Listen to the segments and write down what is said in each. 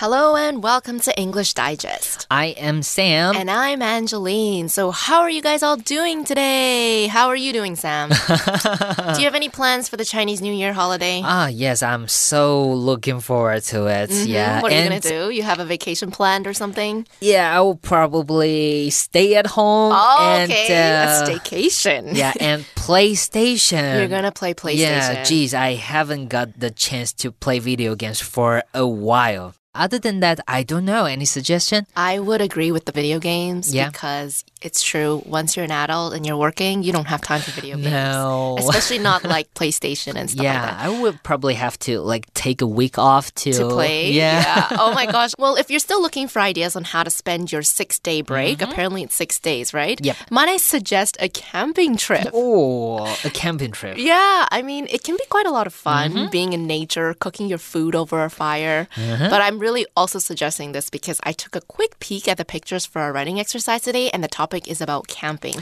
Hello and welcome to English Digest. I am Sam. And I'm Angeline. So, how are you guys all doing today? How are you doing, Sam? Do you have any plans for the Chinese New Year holiday? Ah, yes, I'm so looking forward to it. Mhm. Yeah. What are you going to do? You have a vacation planned or something? Yeah, I will probably stay at home Oh, and okay. uh, a staycation. yeah, and PlayStation. You're going to play PlayStation. Yeah, geez, I haven't got the chance to play video games for a while. Other than that, I don't know. Any suggestion? I would agree with the video games Yeah. because it's true. Once you're an adult and you're working, you don't have time for video games. No. Especially not like PlayStation and stuff yeah, like that. I would probably have to like take a week off to to play. Yeah. Oh my gosh. Well, if you're still looking for ideas on how to spend your six day break, apparently it's six days, right? Yep. Might I suggest a camping trip? Oh, a camping trip. Yeah, I mean, it can be quite a lot of fun Mm-hmm. being in nature, cooking your food over a fire. But I'm really also suggesting this because I took a quick peek at the pictures for our writing exercise today, and the topic is about camping.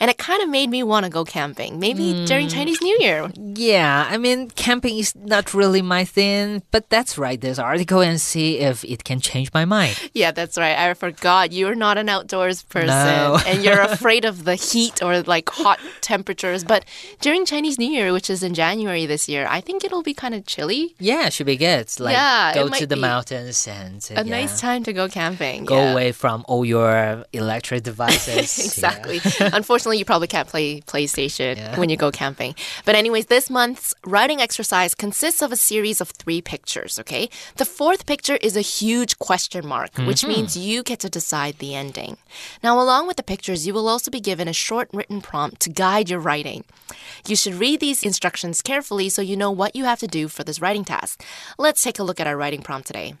And it kind of made me want to go camping, maybe Mm. during Chinese New Year. Yeah, I mean, camping is not really my thing, but that's right. This article and see if it can change my mind. Yeah, that's right. I forgot you're not an outdoors person No. and you're afraid of the heat or like hot temperatures. But during Chinese New Year, which is in January this year, I think it'll be kind of chilly. Yeah, should be good. Like Yeah, go to the be mountains uh, A yeah, nice time to go camping. go yeah. away from all your electric devices. exactly. Unfortunately, you probably can't play PlayStation when you go camping. But, anyways, this month's writing exercise consists of a series of three pictures, okay? The fourth picture is a huge question mark, which Mm-hmm. means you get to decide the ending. Now, along with the pictures, you will also be given a short written prompt to guide your writing. You should read these instructions carefully so you know what you have to do for this writing task. Let's take a look at our writing prompt today.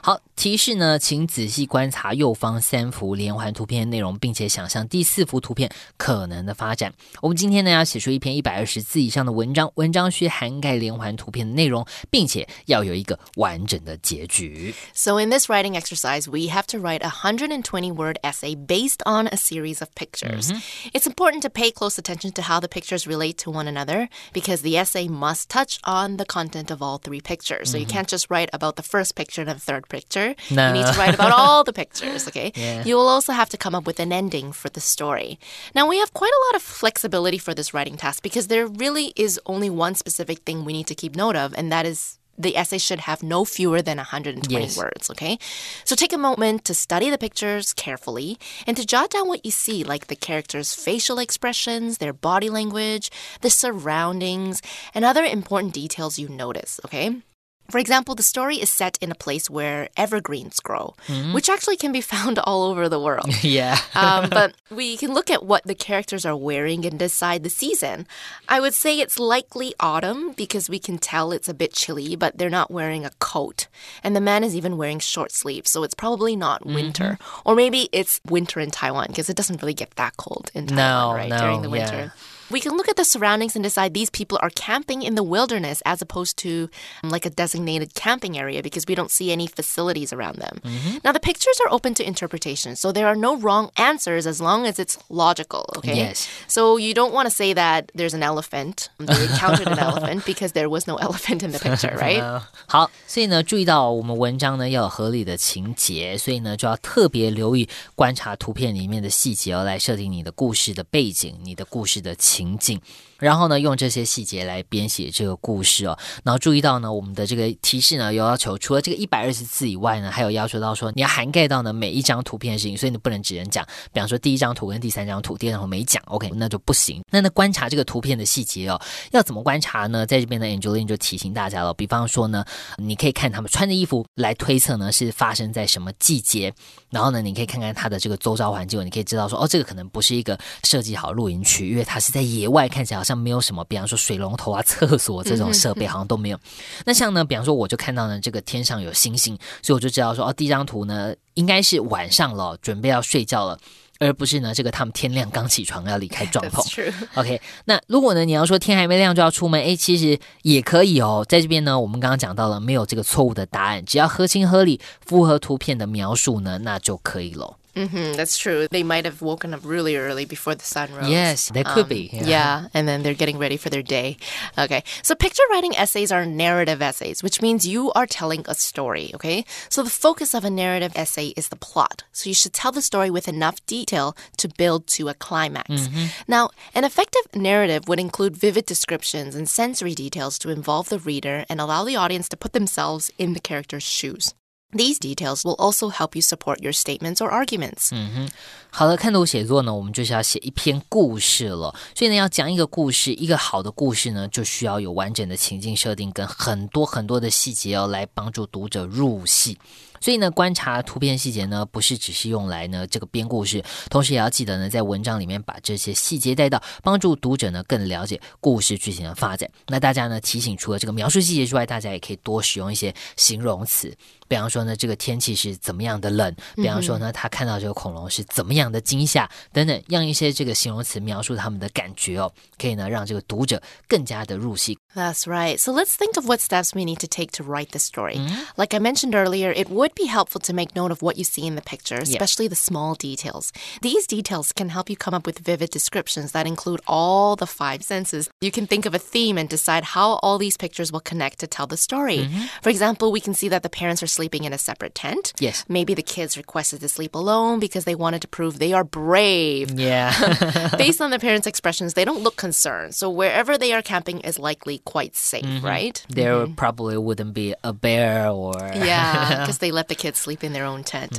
好，提示呢，请仔细观察右方三幅连环图片的内容，并且想象第四幅图片可能的发展。我们今天呢要写出一篇一百二十字以上的文章，文章需涵盖连环图片的内容，并且要有一个完整的结局。 So, in this writing exercise, we have to write a 120 word essay based on a series of pictures. It's important to pay close attention to how the pictures relate to one another because the essay must touch on the content of all three pictures. So, you can't just write about the first picture and the third picture. No. You need to write about all the pictures, okay? Yeah. You will also have to come up with an ending for the story. Now, we have quite a lot of flexibility for this writing task because there really is only one specific thing we need to keep note of, and that is the essay should have no fewer than 120 Yes. words, okay? So take a moment to study the pictures carefully and to jot down what you see, like the characters' facial expressions, their body language, the surroundings, and other important details you notice, okay? For example, the story is set in a place where evergreens grow, which actually can be found all over the world. Yeah. um, but we can look at what the characters are wearing and decide the season. I would say it's likely autumn because we can tell it's a bit chilly, but they're not wearing a coat. And the man is even wearing short sleeves, so it's probably not winter. Or maybe it's winter in Taiwan because it doesn't really get that cold in Taiwan, No, right? no, During the yeah winter. We can look at the surroundings and decide these people are camping in the wilderness as opposed to um, like a designated camping area because we don't see any facilities around them. Mm-hmm. Now, the pictures are open to interpretation, so there are no wrong answers as long as it's logical, okay? Yes. So you don't want to say that there's an elephant, they encountered an elephant because there was no elephant in the picture, right? 呃好，所以呢，注意到我们文章呢要有合理的情节，所以呢就要特别留意观察图片里面的细节哦，来设定你的故事的背景、你的故事的情 情景。然后呢用这些细节来编写这个故事哦。然后注意到呢，我们的这个提示呢有要求，除了这个一百二十字以外呢，还有要求到说你要涵盖到呢每一张图片的事情，所以你不能只能讲，比方说第一张图跟第三张图，第二张图没讲，OK，那就不行。那那观察这个图片的细节哦，要怎么观察呢？在这边呢，Angeline 就提醒大家了，比方说呢，你可以看他们穿的衣服来推测呢是发生在什么季节，然后呢，你可以看看它的这个周遭环境，你可以知道说，哦，这个可能不是一个设计好露营区，因为它是在野外，看起来像没有什么，比方说水龙头啊、厕所这种设备好像都没有。那像呢，比方说我就看到呢，这个天上有星星，所以我就知道说，哦，第一张图呢应该是晚上了，准备要睡觉了。而不是呢，这个他们天亮刚起床要离开帐篷. OK，那如果呢，你要说天还没亮就要出门，诶，其实也可以哦。在这边呢，我们刚刚讲到了，没有这个错误的答案，只要合情合理，符合图片的描述呢，那就可以了。Hmm that's true. They might have woken up really early before the sun rose. Yes, they could be. Um, Yeah. and then they're getting ready for their day. Okay, so picture writing essays are narrative essays, which means you are telling a story, okay? So the focus of a narrative essay is the plot. So you should tell the story with enough detail to build to a climax. Now, an effective narrative would include vivid descriptions and sensory details to involve the reader and allow the audience to put themselves in the character's shoes. These details will also help you support your statements or arguments. 嗯哼好了，看图写作呢，我们就是要写一篇故事了。所以呢，要讲一个故事，一个好的故事呢，就需要有完整的情境设定跟很多很多的细节哦，来帮助读者入戏。所以呢，观察图片细节呢，不是只是用来呢这个编故事，同时也要记得呢，在文章里面把这些细节带到，帮助读者呢更了解故事剧情的发展。那大家呢提醒，除了这个描述细节之外，大家也可以多使用一些形容词，比方说呢，这个天气是怎么样的冷，比方说呢，他看到这个恐龙是怎么样的惊吓等等，让一些这个形容词描述他们的感觉哦，可以呢让这个读者更加的入戏。 That's right. So let's think of what steps we need to take to write the story. Like I mentioned earlier, it would be helpful to make note of what you see in the picture, especially the small details. These details can help you come up with vivid descriptions that include all the five senses. You can think of a theme and decide how all these pictures will connect to tell the story. For example, we can see that the parents are sleeping in a separate tent. Yes. Maybe the kids requested to sleep alone because they wanted to prove they are brave. Yeah. Based on the parents' expressions, they don't look concerned. So wherever they are camping is likely quite safe, right? There probably wouldn't be a bear or Yeah, because they let the kids sleep in their own tent.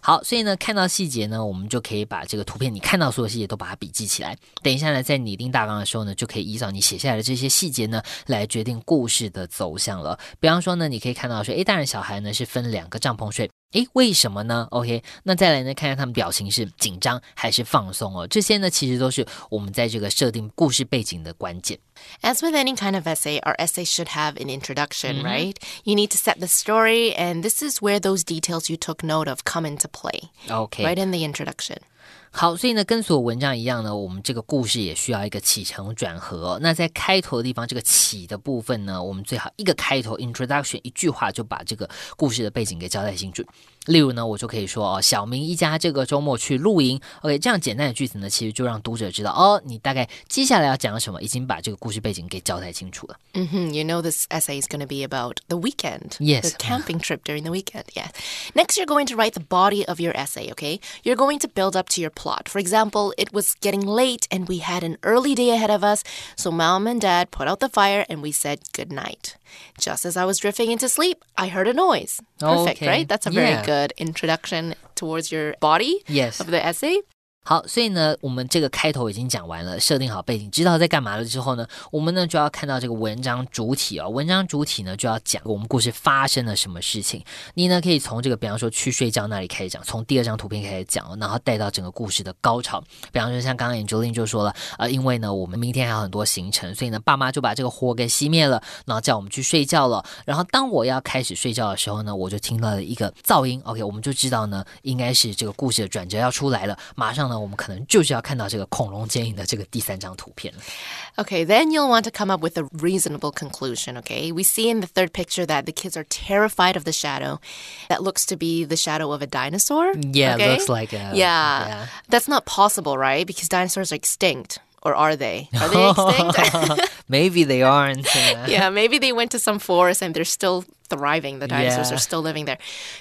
好，所以呢，看到细节呢，我们就可以把这个图片你看到所有细节都把它笔记起来。等一下呢，在拟定大纲的时候呢，就可以依照你写下来的这些细节呢，来决定故事的走向了。比方说呢，你可以看到说，诶，大人小孩呢 是分两个帐篷睡。诶，为什么呢？OK，那再来呢，看看他们表情是紧张还是放松哦。这些呢，其实都是我们在这个设定故事背景的关键。As with any kind of essay, our essay should have an introduction, right? You need to set the story, and this is where those details you took note of come into play, OK，right in the introduction. 好，所以呢，跟所有文章一样呢，我们这个故事也需要一个起承转合哦、那在开头的地方，这个起的部分呢，我们最好一个开头 introduction 一句话就把这个故事的背景给交代清楚。例如呢，我就可以说哦，小明一家这个周末去露营。OK，这样简单的句子呢，其实就让读者知道哦，你大概接下来要讲什么，已经把这个故事背景给交代清楚了。嗯哼 You know, this essay is going to be about the weekend. Yes. The camping trip during the weekend. Yeah. Next, you're going to write the body of your essay, okay? You're going to build up to your plot. For example, it was getting late and we had an early day ahead of us. So mom and dad put out the fire and we said good night. Just as I was drifting into sleep, I heard a noise. Perfect, Okay. right? That's a very Yeah. good introduction towards your body Yes. of the essay. 好，所以呢，我们这个开头已经讲完了，设定好背景，知道在干嘛了之后呢，我们呢就要看到这个文章主体哦。文章主体呢就要讲我们故事发生了什么事情。你呢可以从这个，比方说去睡觉那里开始讲，从第二张图片开始讲，然后带到整个故事的高潮。比方说像刚刚 Angeline 就说了，呃，因为呢我们明天还有很多行程，所以呢爸妈就把这个火给熄灭了，然后叫我们去睡觉了。然后当我要开始睡觉的时候呢，我就听到了一个噪音，OK，我们就知道呢应该是这个故事的转折要出来了。马上呢，我们可能就是要看到这个恐龙剪影的这个第三张图片了。 Okay, then you'll want to come up with a reasonable conclusion, okay? We see in the third picture that the kids are terrified of the shadow that looks to be the shadow of a dinosaur. Yeah, okay? looks like a Yeah. yeah. That's not possible, right? Because dinosaurs are extinct. Or are they? Are they extinct? Maybe they aren't. uh, yeah, maybe they went to some forest and they're still thriving. The dinosaurs Yeah. are still living there.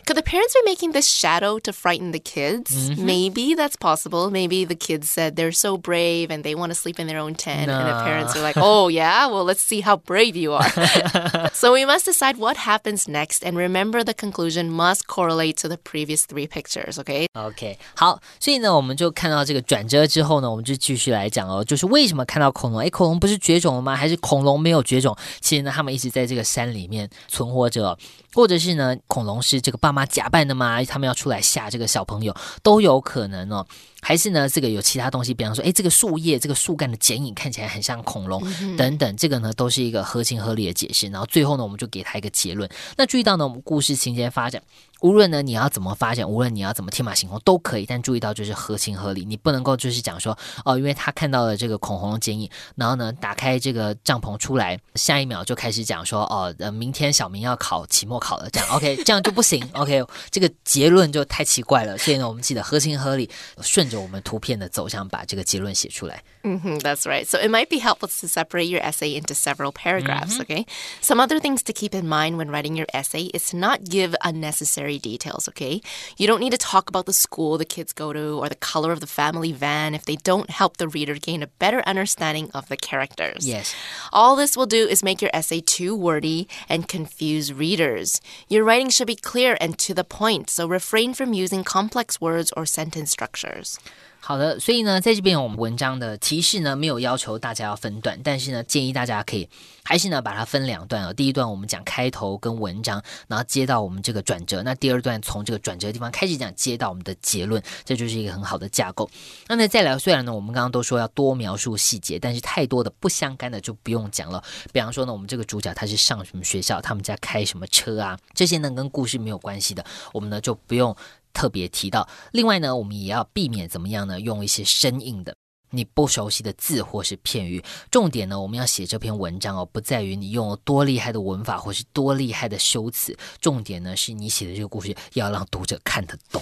Could the parents be making this shadow to frighten the kids? Mm-hmm. Maybe that's possible. Maybe the kids said they're so brave and they want to sleep in their own tent. And the No. parents are like, oh, yeah? Well, let's see how brave you are. so we must decide what happens next. And remember, the conclusion must correlate to the previous three pictures, okay? OK，好，所以呢，我们就看到这个转折之后呢，我们就继续来讲哦，就是为什么看到恐龙？诶，恐龙不是绝种了吗？ 还是恐龙没有绝种？其实呢，他们一直在这个山里面存活着，或者是呢，恐龙是这个爸妈假扮的吗？他们要出来吓这个小朋友，都有可能哦。还是呢，这个有其他东西，比方说，诶，这个树叶、这个树干的剪影看起来很像恐龙，等等，这个呢都是一个合情合理的解释。然后最后呢，我们就给他一个结论。那注意到呢，我们故事情节发展，无论呢你要怎么发展，无论你要怎么天马行空都可以，但注意到就是合情合理，你不能够就是讲说哦，因为他看到了这个恐龙的剪影，然后呢打开这个帐篷出来，下一秒就开始讲说哦，呃，明天小明要考考期末考了，这样 OK，这样就不行 OK，这个结论就太奇怪了。所以呢，我们记得合情合理，顺 着我们图片的走向，把这个结论写出来。Mm-hmm, that's right. So it might be helpful to separate your essay into several paragraphs, mm-hmm. okay? Some other things to keep in mind when writing your essay is to not give unnecessary details, okay? You don't need to talk about the school the kids go to or the color of the family van if they don't help the reader gain a better understanding of the characters. Yes. All this will do is make your essay too wordy and confuse readers. Your writing should be clear and to the point, so refrain from using complex words or sentence structures. 好的，所以呢，在这边我们文章的提示呢，没有要求大家要分段，但是呢，建议大家可以还是呢把它分两段哦。第一段我们讲开头跟文章，然后接到我们这个转折。那第二段从这个转折的地方开始讲，接到我们的结论，这就是一个很好的架构。那么再来，虽然呢我们刚刚都说要多描述细节，但是太多的不相干的就不用讲了。比方说呢，我们这个主角他是上什么学校，他们家开什么车啊，这些呢跟故事没有关系的，我们呢就不用。特别提到，另外呢，我们也要避免怎么样呢？用一些生硬的。你不熟悉的字或是片语，重点呢，我们要写这篇文章哦，不在于你用了多厉害的文法或是多厉害的修辞，重点呢是你写的这个故事要让读者看得懂。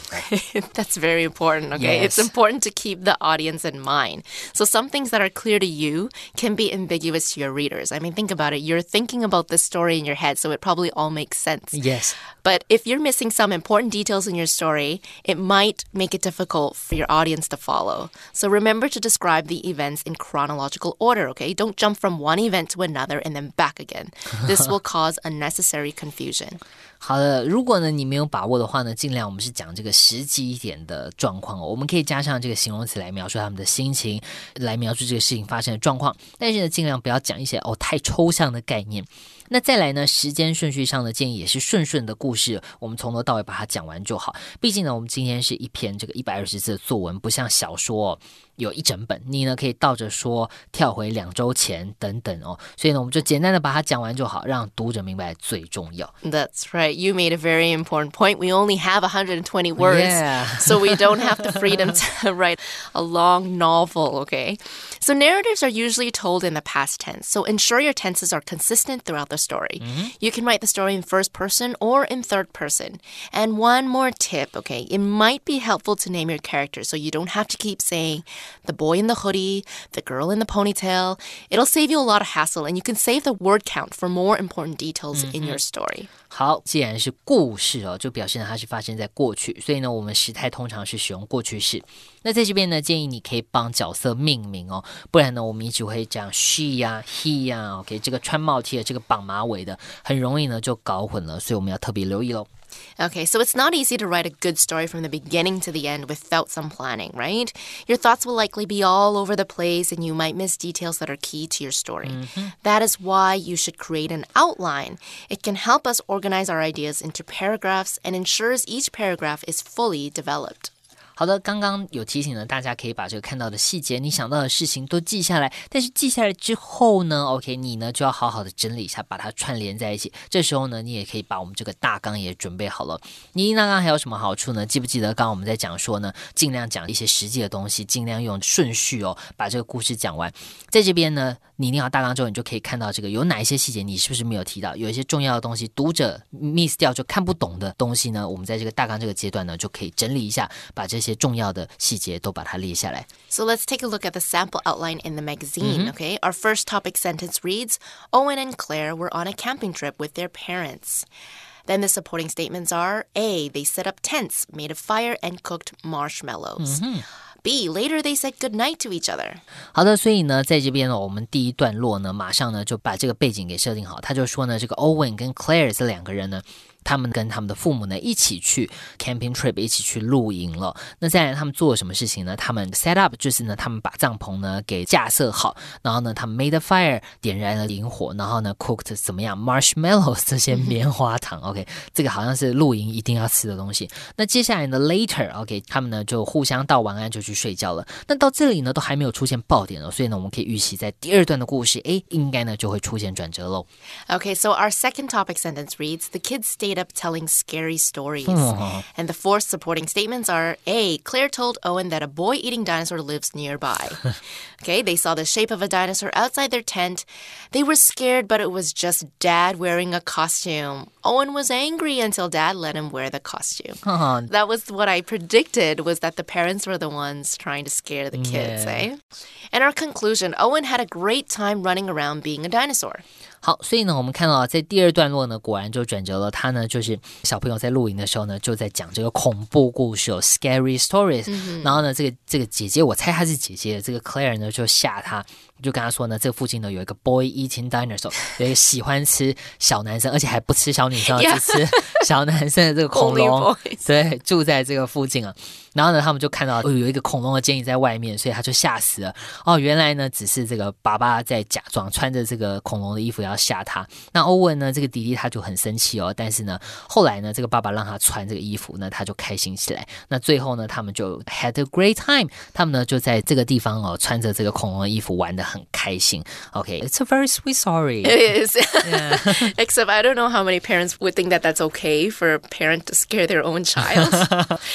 That's very important. Okay, yes. it's important to keep the audience in mind. So some things that are clear to you can be ambiguous to your readers. I mean, think about it. You're thinking about this story in your head, so it probably all makes sense. Yes. But if you're missing some important details in your story, it might make it difficult for your audience to follow. So remember to describe the events in chronological order, okay? Don't jump from one event to another and then back again. This will cause unnecessary confusion. 好的，如果呢你没有把握的话呢，尽量我们是讲这个实际一点的状况哦。我们可以加上这个形容词来描述他们的心情，来描述这个事情发生的状况。但是呢，尽量不要讲一些哦太抽象的概念。那再来呢，时间顺序上的建议也是顺顺的故事，我们从头到尾把它讲完就好。毕竟呢，我们今天是一篇这个一百二十字的作文，不像小说。 有一整本，你呢可以倒着说，跳回两周前等等哦。所以呢，我们就简单的把它讲完就好，让读者明白最重要。That's right. You made a very important point. We only have 120 words, yeah. so we don't have the freedom to write a long novel. Okay. So narratives are usually told in the past tense. So ensure your tenses are consistent throughout the story. Mm -hmm. You can write the story in first person or in third person. And one more tip. Okay, it might be helpful to name your characters so you don't have to keep saying the boy in the hoodie, the girl in the ponytail. It'll save you a lot of hassle and you can save the word count for more important details mm -hmm. in your story. 好，既然是故事哦，就表示呢它是发生在过去，所以呢我们时态通常是使用过去式。那在这边呢，建议你可以帮角色命名哦，不然呢我们一直会讲 she 呀、he 呀，OK，这个穿帽 T 的，这个绑马尾的，很容易呢就搞混了，所以我们要特别留意喽。 Okay, so it's not easy to write a good story from the beginning to the end without some planning, right? Your thoughts will likely be all over the place and you might miss details that are key to your story. Mm -hmm. That is why you should create an outline. It can help us organize our ideas into paragraphs and ensures each paragraph is fully developed. 好的，刚刚有提醒了大家，可以把这个看到的细节、你想到的事情都记下来。但是记下来之后呢，OK，你呢就要好好的整理一下，把它串联在一起。这时候呢，你也可以把我们这个大纲也准备好了。你大纲还有什么好处呢？记不记得刚刚我们在讲说呢，尽量讲一些实际的东西，尽量用顺序哦，把这个故事讲完。在这边呢，你定好大纲之后，你就可以看到这个有哪一些细节，你是不是没有提到？有一些重要的东西，读者 miss 掉就看不懂的东西呢，我们在这个大纲这个阶段呢，就可以整理一下，把这些。些重要的细节都把它列下来。So let's take a look at the sample outline in the magazine. Mm -hmm. Okay, our first topic sentence reads: Owen and Claire were on a camping trip with their parents. Then the supporting statements are: A. They set up tents, made a fire, and cooked marshmallows. Mm -hmm. B. Later they said good night to each other. 好的，所以呢，在这边呢，我们第一段落呢，马上呢就把这个背景给设定好。他就说呢，这个 Owen 跟 Claire 这两个人呢。 他们跟他们的父母呢一起去 camping trip，一起去露营了。那再来他们做了什么事情呢？他们 set up，就是呢，他们把帐篷呢给架设好，然后呢，他们 made a fire 点燃了营火，然后呢 cooked 怎么样 marshmallows 这些棉花糖。OK，这个好像是露营一定要吃的东西。那接下来呢 later OK，他们呢就互相道晚安就去睡觉了。那到这里呢都还没有出现爆点哦，所以呢我们可以预期在第二段的故事，哎，应该呢就会出现转折喽。Okay, so our second topic sentence reads: The kids stay stayed up telling scary stories. And the four supporting statements are A. Claire told Owen that a boy eating dinosaur lives nearby. okay, they saw the shape of a dinosaur outside their tent. They were scared, but it was just dad wearing a costume. Owen was angry until dad let him wear the costume. That was what I predicted was that the parents were the ones trying to scare the kids, Yeah. eh? And our conclusion, Owen had a great time running around being a dinosaur. 好，所以呢，我们看到在第二段落呢，果然就转折了。他呢，就是小朋友在露营的时候呢，就在讲这个恐怖故事，有 scary stories、然后呢，这个这个姐姐，我猜她是姐姐，这个 Claire 呢就吓他，就跟他说呢，这个附近呢有一个 boy eating dinosaur，有一个喜欢吃小男生，而且还不吃小女生只吃小男生的这个恐龙对，住在这个附近啊。然后呢，他们就看到哦有一个恐龙的剪影在外面，所以他就吓死了。哦，原来呢只是这个爸爸在假装穿着这个恐龙的衣服要吓他。那欧文呢，这个弟弟他就很生气哦，但是呢，后来呢，这个爸爸让他穿这个衣服，那他就开心起来。那最后呢，他们就 had a great time，他们呢就在这个地方哦，穿着这个恐龙的衣服玩的 很开心。OK，it's、a very sweet story。 It is. Except I don't know how many parents would think that that's okay for a parent to scare their own child.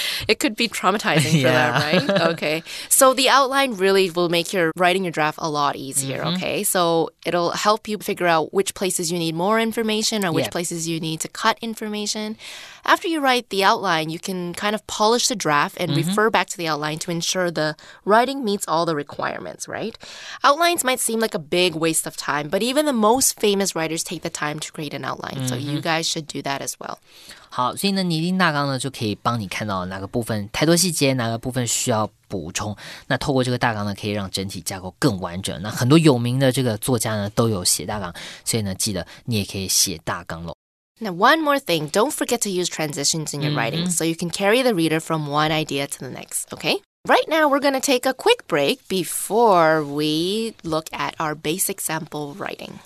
it could be traumatizing for Yeah. them, right? Okay. So the outline really will make your writing your draft a lot easier, okay? So it'll help you figure out which places you need more information or which Yeah. places you need to cut information. After you write the outline, you can kind of polish the draft and refer back to the outline to ensure the writing meets all the requirements, right? Outlines might seem like a big waste of time, but even the most famous writers take the time to create an outline. So you guys should do that as well. 好，所以呢，拟定大纲呢就可以帮你看到哪个部分太多细节，哪个部分需要补充。那透过这个大纲呢，可以让整体架构更完整。那很多有名的这个作家呢都有写大纲，所以呢，记得你也可以写大纲喽。 Now, one more thing don't forget to use transitions in your writing so you can carry the reader from one idea to the next, okay? Right now, we're going to take a quick break before we look at our basic sample writing.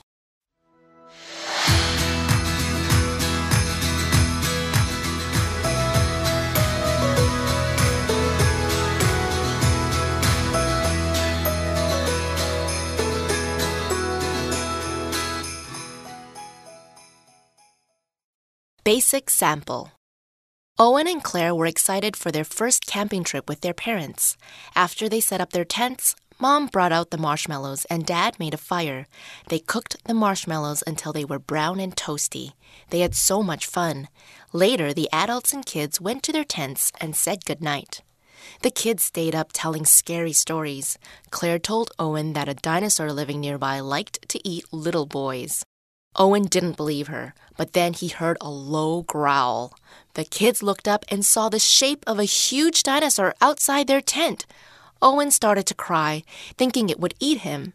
Basic sample. Owen and Claire were excited for their first camping trip with their parents. After they set up their tents, Mom brought out the marshmallows and Dad made a fire. They cooked the marshmallows until they were brown and toasty. They had so much fun. Later, the adults and kids went to their tents and said goodnight. The kids stayed up telling scary stories. Claire told Owen that a dinosaur living nearby liked to eat little boys. Owen didn't believe her, but then he heard a low growl. The kids looked up and saw the shape of a huge dinosaur outside their tent. Owen started to cry, thinking it would eat him.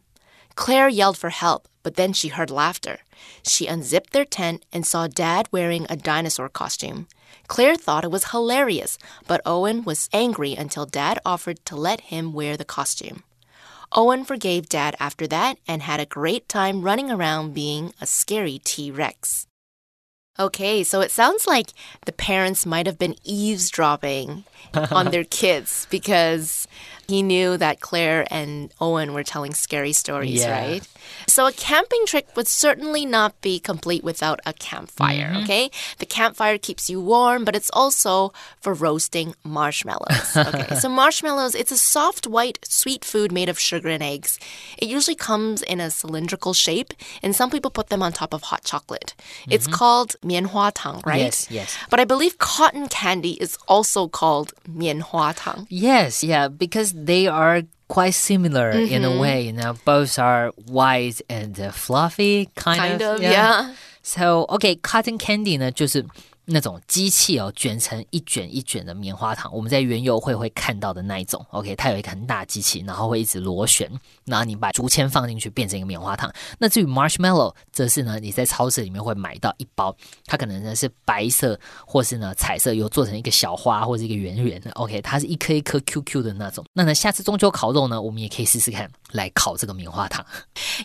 Claire yelled for help, but then she heard laughter. She unzipped their tent and saw Dad wearing a dinosaur costume. Claire thought it was hilarious, but Owen was angry until Dad offered to let him wear the costume. Owen forgave Dad after that and had a great time running around being a scary T Rex. Okay, so it sounds like the parents might have been eavesdropping on their kids because he knew that Claire and Owen were telling scary stories, yeah. right? So a camping trip would certainly not be complete without a campfire, mm -hmm. okay? The campfire keeps you warm, but it's also for roasting marshmallows. Okay. so marshmallows, it's a soft white sweet food made of sugar and eggs. It usually comes in a cylindrical shape, and some people put them on top of hot chocolate. Mm -hmm. It's mm-hmm. called mianhua tang, right? Yes, yes. But I believe cotton candy is also called mianhua tang. Yes, yeah, because they are quite similar in a way. You know, both are white and uh, fluffy, kind, Kind of, yeah. So, okay, cotton candy 呢，就是 那种机器哦，卷成一卷一卷的棉花糖，我们在园游会会看到的那一种。OK，它有一个很大的机器，然后会一直螺旋，然后你把竹签放进去变成一个棉花糖。那至于 marshmallow，则是呢你在超市里面会买到一包，它可能呢是白色或是呢彩色，有做成一个小花或者一个圆圆的。OK，它是一颗一颗 QQ 的那种。那呢，下次中秋烤肉呢，我们也可以试试看来烤这个棉花糖。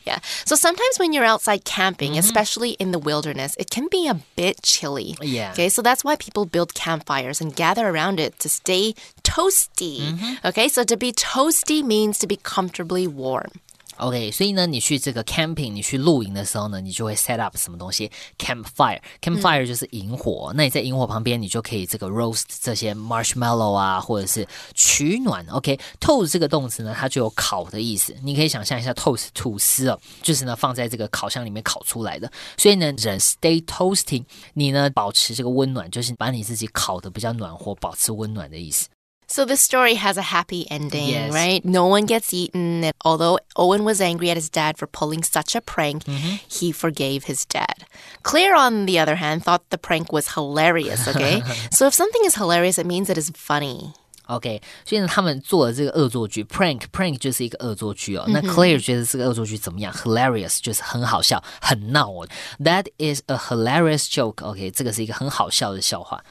Yeah. So sometimes when you're outside camping, especially in the wilderness, it can be a bit chilly. Yeah. Okay, so that's why people build campfires and gather around it to stay toasty. Mm-hmm. Okay, so to be toasty means to be comfortably warm. OK，所以呢，你去这个 camping，你去露营的时候呢，你就会 set up 什么东西？campfire。campfire 就是萤火，那你在萤火旁边，你就可以这个 roast 这些 marshmallow 啊，或者是取暖。OK，toast 这个动词呢，它就有烤的意思。你可以想象一下 toast 吐司哦，就是呢放在这个烤箱里面烤出来的。所以呢，人 stay toasting，你呢保持这个温暖，就是把你自己烤的比较暖和，保持温暖的意思。So the story has a happy ending, Yes. right? No one gets eaten. And although Owen was angry at his dad for pulling such a prank, mm-hmm. he forgave his dad. Claire, on the other hand, thought the prank was hilarious, okay? so if something is hilarious, it means it is funny. OK，所以呢，他们做了这个恶作剧，prank，prank 就是一个恶作剧哦。那 Claire 觉得这个恶作剧怎么样？Hilarious 就是很好笑，很闹哦。That is a hilarious joke。OK，这个是一个很好笑的笑话。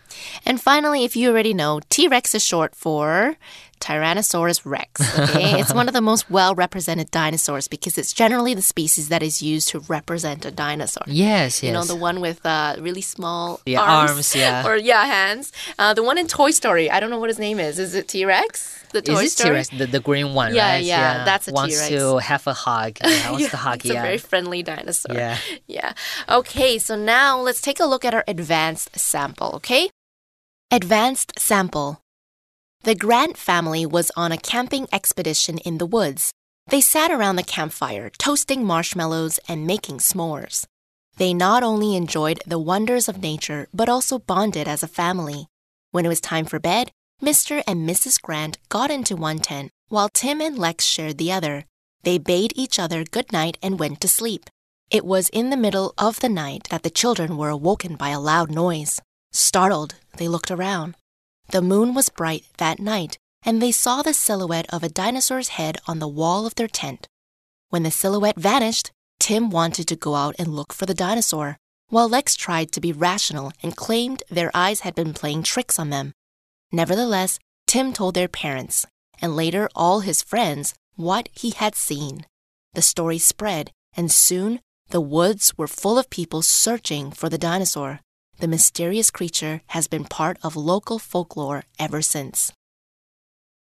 And finally, if you already know, T Rex is short for Tyrannosaurus rex. Okay, it's one of the most well represented dinosaurs because it's generally the species that is used to represent a dinosaur. Yes, yes. You know, the one with uh, really small Yeah, arms. arms, yeah. Or, yeah, hands. Uh, the one in Toy Story. I don't know what his name is. Is it T Rex? The Toy Is it Story? T-Rex, the, the green one, Yeah, right? yeah, that's a Wants to have a hug. Yeah, wants to hug. It's a very friendly dinosaur. Yeah. Yeah. Okay, so now let's take a look at our advanced sample, okay? Advanced sample. The Grant family was on a camping expedition in the woods. They sat around the campfire, toasting marshmallows and making s'mores. They not only enjoyed the wonders of nature, but also bonded as a family. When it was time for bed, Mr. and Mrs. Grant got into one tent, while Tim and Lex shared the other. They bade each other good night and went to sleep. It was in the middle of the night that the children were awoken by a loud noise. Startled, they looked around. The moon was bright that night, and they saw the silhouette of a dinosaur's head on the wall of their tent. When the silhouette vanished, Tim wanted to go out and look for the dinosaur, while Lex tried to be rational and claimed their eyes had been playing tricks on them. Nevertheless, Tim told their parents, and later all his friends, what he had seen. The story spread, and soon the woods were full of people searching for the dinosaur. The mysterious creature has been part of local folklore ever since.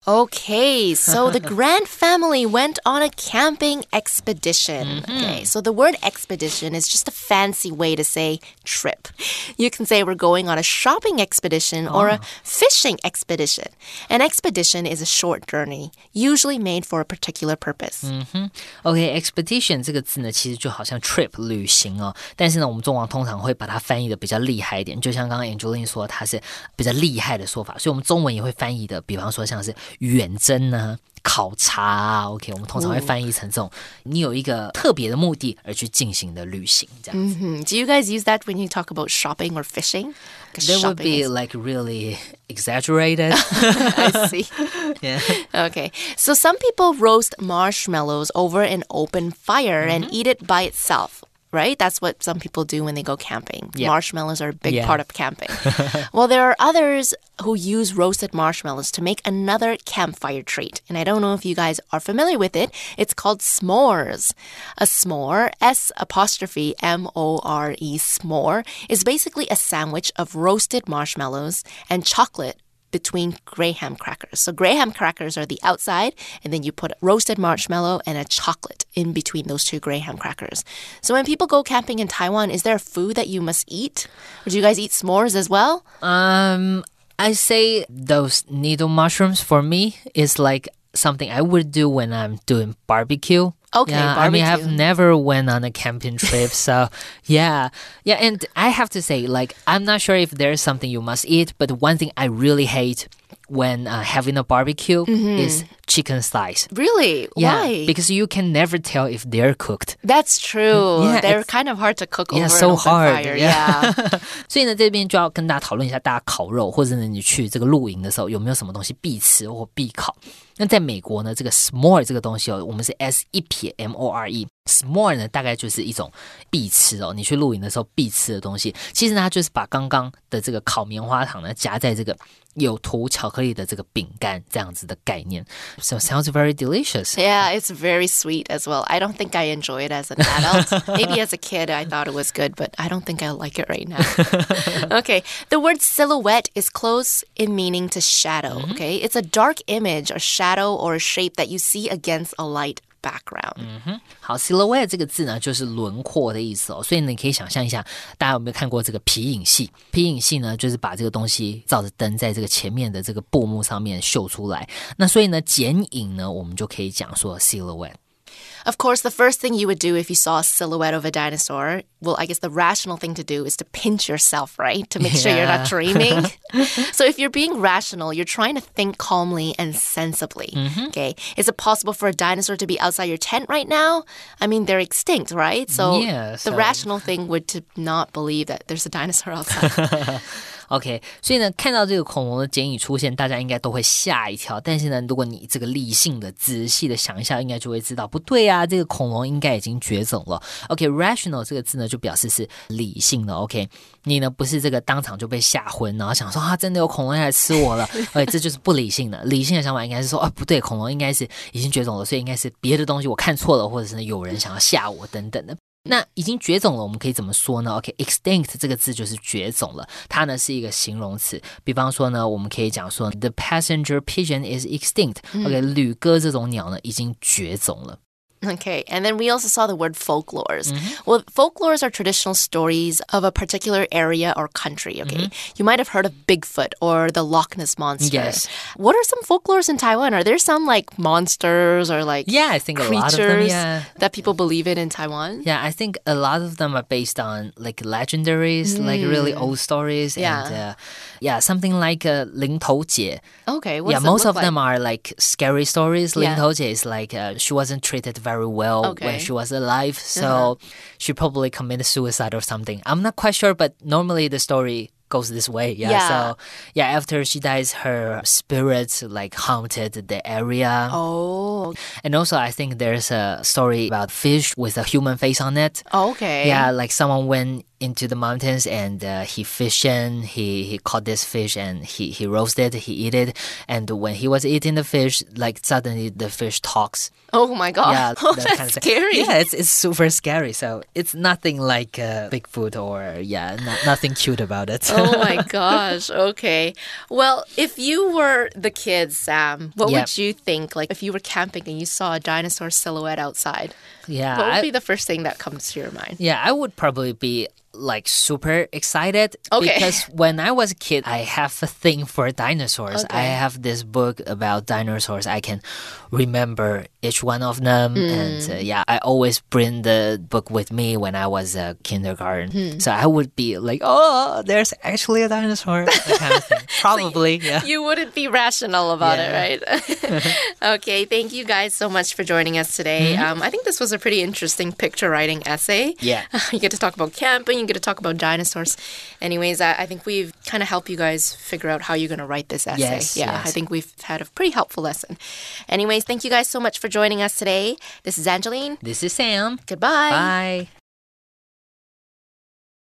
Okay, so the Grant family went on a camping expedition. Mm -hmm. Okay, so the word expedition is just a fancy way to say trip. You can say we're going on a shopping expedition oh. or a oh. fishing expedition. An expedition is a short journey, usually made for a particular purpose. Mm-hmm. 嗯哼，OK, expedition 这个字呢，其实就好像 trip 旅行哦，但是呢，我们中文通常会把它翻译的比较厉害一点，就像刚刚说，它是比较厉害的说法，所以我们中文也会翻译的，比方说像是。远征呢、考察啊，OK，我们通常会翻译成这种你有一个特别的目的而去进行的旅行，这样子。 Hmm, Do you guys use that when you talk about shopping or fishing? 'Cause That would shopping be is- like really exaggerated. I see. yeah. Okay. So some people roast marshmallows over an open fire and eat it by itself. Right? That's what some people do when they go camping. Yeah. Marshmallows are a big Yeah. part of camping. well, there are others who use roasted marshmallows to make another campfire treat. And I don't know if you guys are familiar with it. It's called s'mores. A s'more, S apostrophe M O R E, s'more, is basically a sandwich of roasted marshmallows and chocolate between graham crackers. So graham crackers are the outside, and then you put roasted marshmallow and a chocolate in between those two graham crackers. So when people go camping in Taiwan, is there food that you must eat? Or do you guys eat s'mores as well? Um, I say those needle mushrooms for me is like something I would do when I'm doing barbecue. Okay, yeah, I mean, I've barbecue. never went on a camping trip, so yeah, yeah. And I have to say, like, I'm not sure if there's something you must eat, but one thing I really hate when uh, having a barbecue is chicken thighs. Really? Yeah, Mm-hmm. Why? because you can never tell if they're cooked. That's true. Yeah, They're it's- kind of hard to cook Yeah, over so an open hard, fire. yeah. yeah. 所以呢，这边就要跟大家讨论一下，大家烤肉或者呢，你去这个露营的时候，有没有什么东西必吃或必烤？ 那在美国呢，这个 s'more 这个东西哦，我们是 s 一撇 m o r e s'more 呢大概就是一种必吃哦，你去露营的时候必吃的东西。其实呢，它就是把刚刚的这个烤棉花糖呢夹在这个有涂巧克力的这个饼干这样子的概念。So sounds very delicious. Yeah, it's very sweet as well. I don't think I enjoy it as an adult. Maybe as a kid I thought it was good, but I don't think I like it right now. okay, the word silhouette is close in meaning to shadow. Mm-hmm. Okay, it's a dark image or shadow or a shape that you see against a light background. 好，silhouette 这个字呢，就是轮廓的意思哦。所以呢，你可以想象一下，大家有没有看过这个皮影戏？皮影戏呢，就是把这个东西照着灯，在这个前面的这个布幕上面秀出来。那所以呢，剪影呢，我们就可以讲说 silhouette。 Of course, the first thing you would do if you saw a silhouette of a dinosaur, well, I guess the rational thing to do is to pinch yourself, right? To make sure you're not dreaming. so if you're being rational, you're trying to think calmly and sensibly. Mm-hmm. Okay. Is it possible for a dinosaur to be outside your tent right now? I mean, they're extinct, right? So Yeah, the rational thing would to not believe that there's a dinosaur outside. OK，所以呢，看到这个恐龙的剪影出现，大家应该都会吓一跳。但是呢，如果你这个理性的、仔细的想一下，应该就会知道不对啊，这个恐龙应该已经绝种了。OK，rational、这个字呢，就表示是理性的。OK，你呢不是这个当场就被吓昏，然后想说啊，真的有恐龙要来吃我了。OK，这就是不理性的。理性的想法应该是说，啊，不对，恐龙应该是已经绝种了，所以应该是别的东西我看错了，或者是呢有人想要吓我等等的。那已经绝种了，我们可以怎么说呢？OK，extinct、这个字就是绝种了，它呢是一个形容词。比方说呢，我们可以讲说，the passenger pigeon is extinct、OK，旅鸽这种鸟呢已经绝种了。Okay, and then we also saw the word folklores. Mm -hmm. Well, folklores are traditional stories of a particular area or country. Okay, mm -hmm. you might have heard of Bigfoot or the Loch Ness monster. Yes. What are some folklores in Taiwan? Are there some like monsters or like yeah, I think creatures them, yeah. that people believe in in Taiwan? Yeah, I think a lot of them are based on like legendaries, mm. like really mm. old stories. Yeah. And, uh, yeah, something like uh, Ling Tou Jie. Okay. yeah, most of like? them are like scary stories. Yeah. Ling Tou Jie is like uh, she wasn't treated very well Okay. Uh-huh. when she was alive, so she probably committed suicide or something. I'm not quite sure, but normally the story goes this way. Yeah. Yeah. So yeah, after she dies, her spirit like haunted the area. Oh, And also, I think there's a story about fish with a human face on it. okay. Yeah, like someone went into the mountains and uh, he fishing. He he caught this fish and he he roasted. He eat it, and when he was eating the fish, like suddenly the fish talks. Oh my god. Yeah, oh, that that's kind of scary. Yeah, it's it's super scary. So it's nothing like uh, Bigfoot or yeah, no, nothing cute about it. oh my gosh. Okay. Well, if you were the kids, Sam, what Yep. would you think? Like if you were camping and you saw a dinosaur silhouette outside, yeah, what would I- be the first thing that comes to your mind? Yeah, I would probably be like super excited Okay. because when I was a kid, I have a thing for dinosaurs. I have this book about dinosaurs. I can remember each one of them, and Hmm. uh, yeah, I always bring the book with me when I was a kindergarten. Hmm. So I would be like, "Oh, there's actually a dinosaur," kind of. Probably, yeah. You wouldn't be rational about Yeah. it, right? okay, thank you guys so much for joining us today. Um, I think this was a pretty interesting picture writing essay. Yeah. you get to talk about camping, get to talk about dinosaurs. Anyways, I, I think we've kind of helped you guys figure out how you're going to write this essay. Yes, yeah, yes. I think we've had a pretty helpful lesson. Anyways, thank you guys so much for joining us today. This is Angeline. This is Sam. Goodbye. Bye.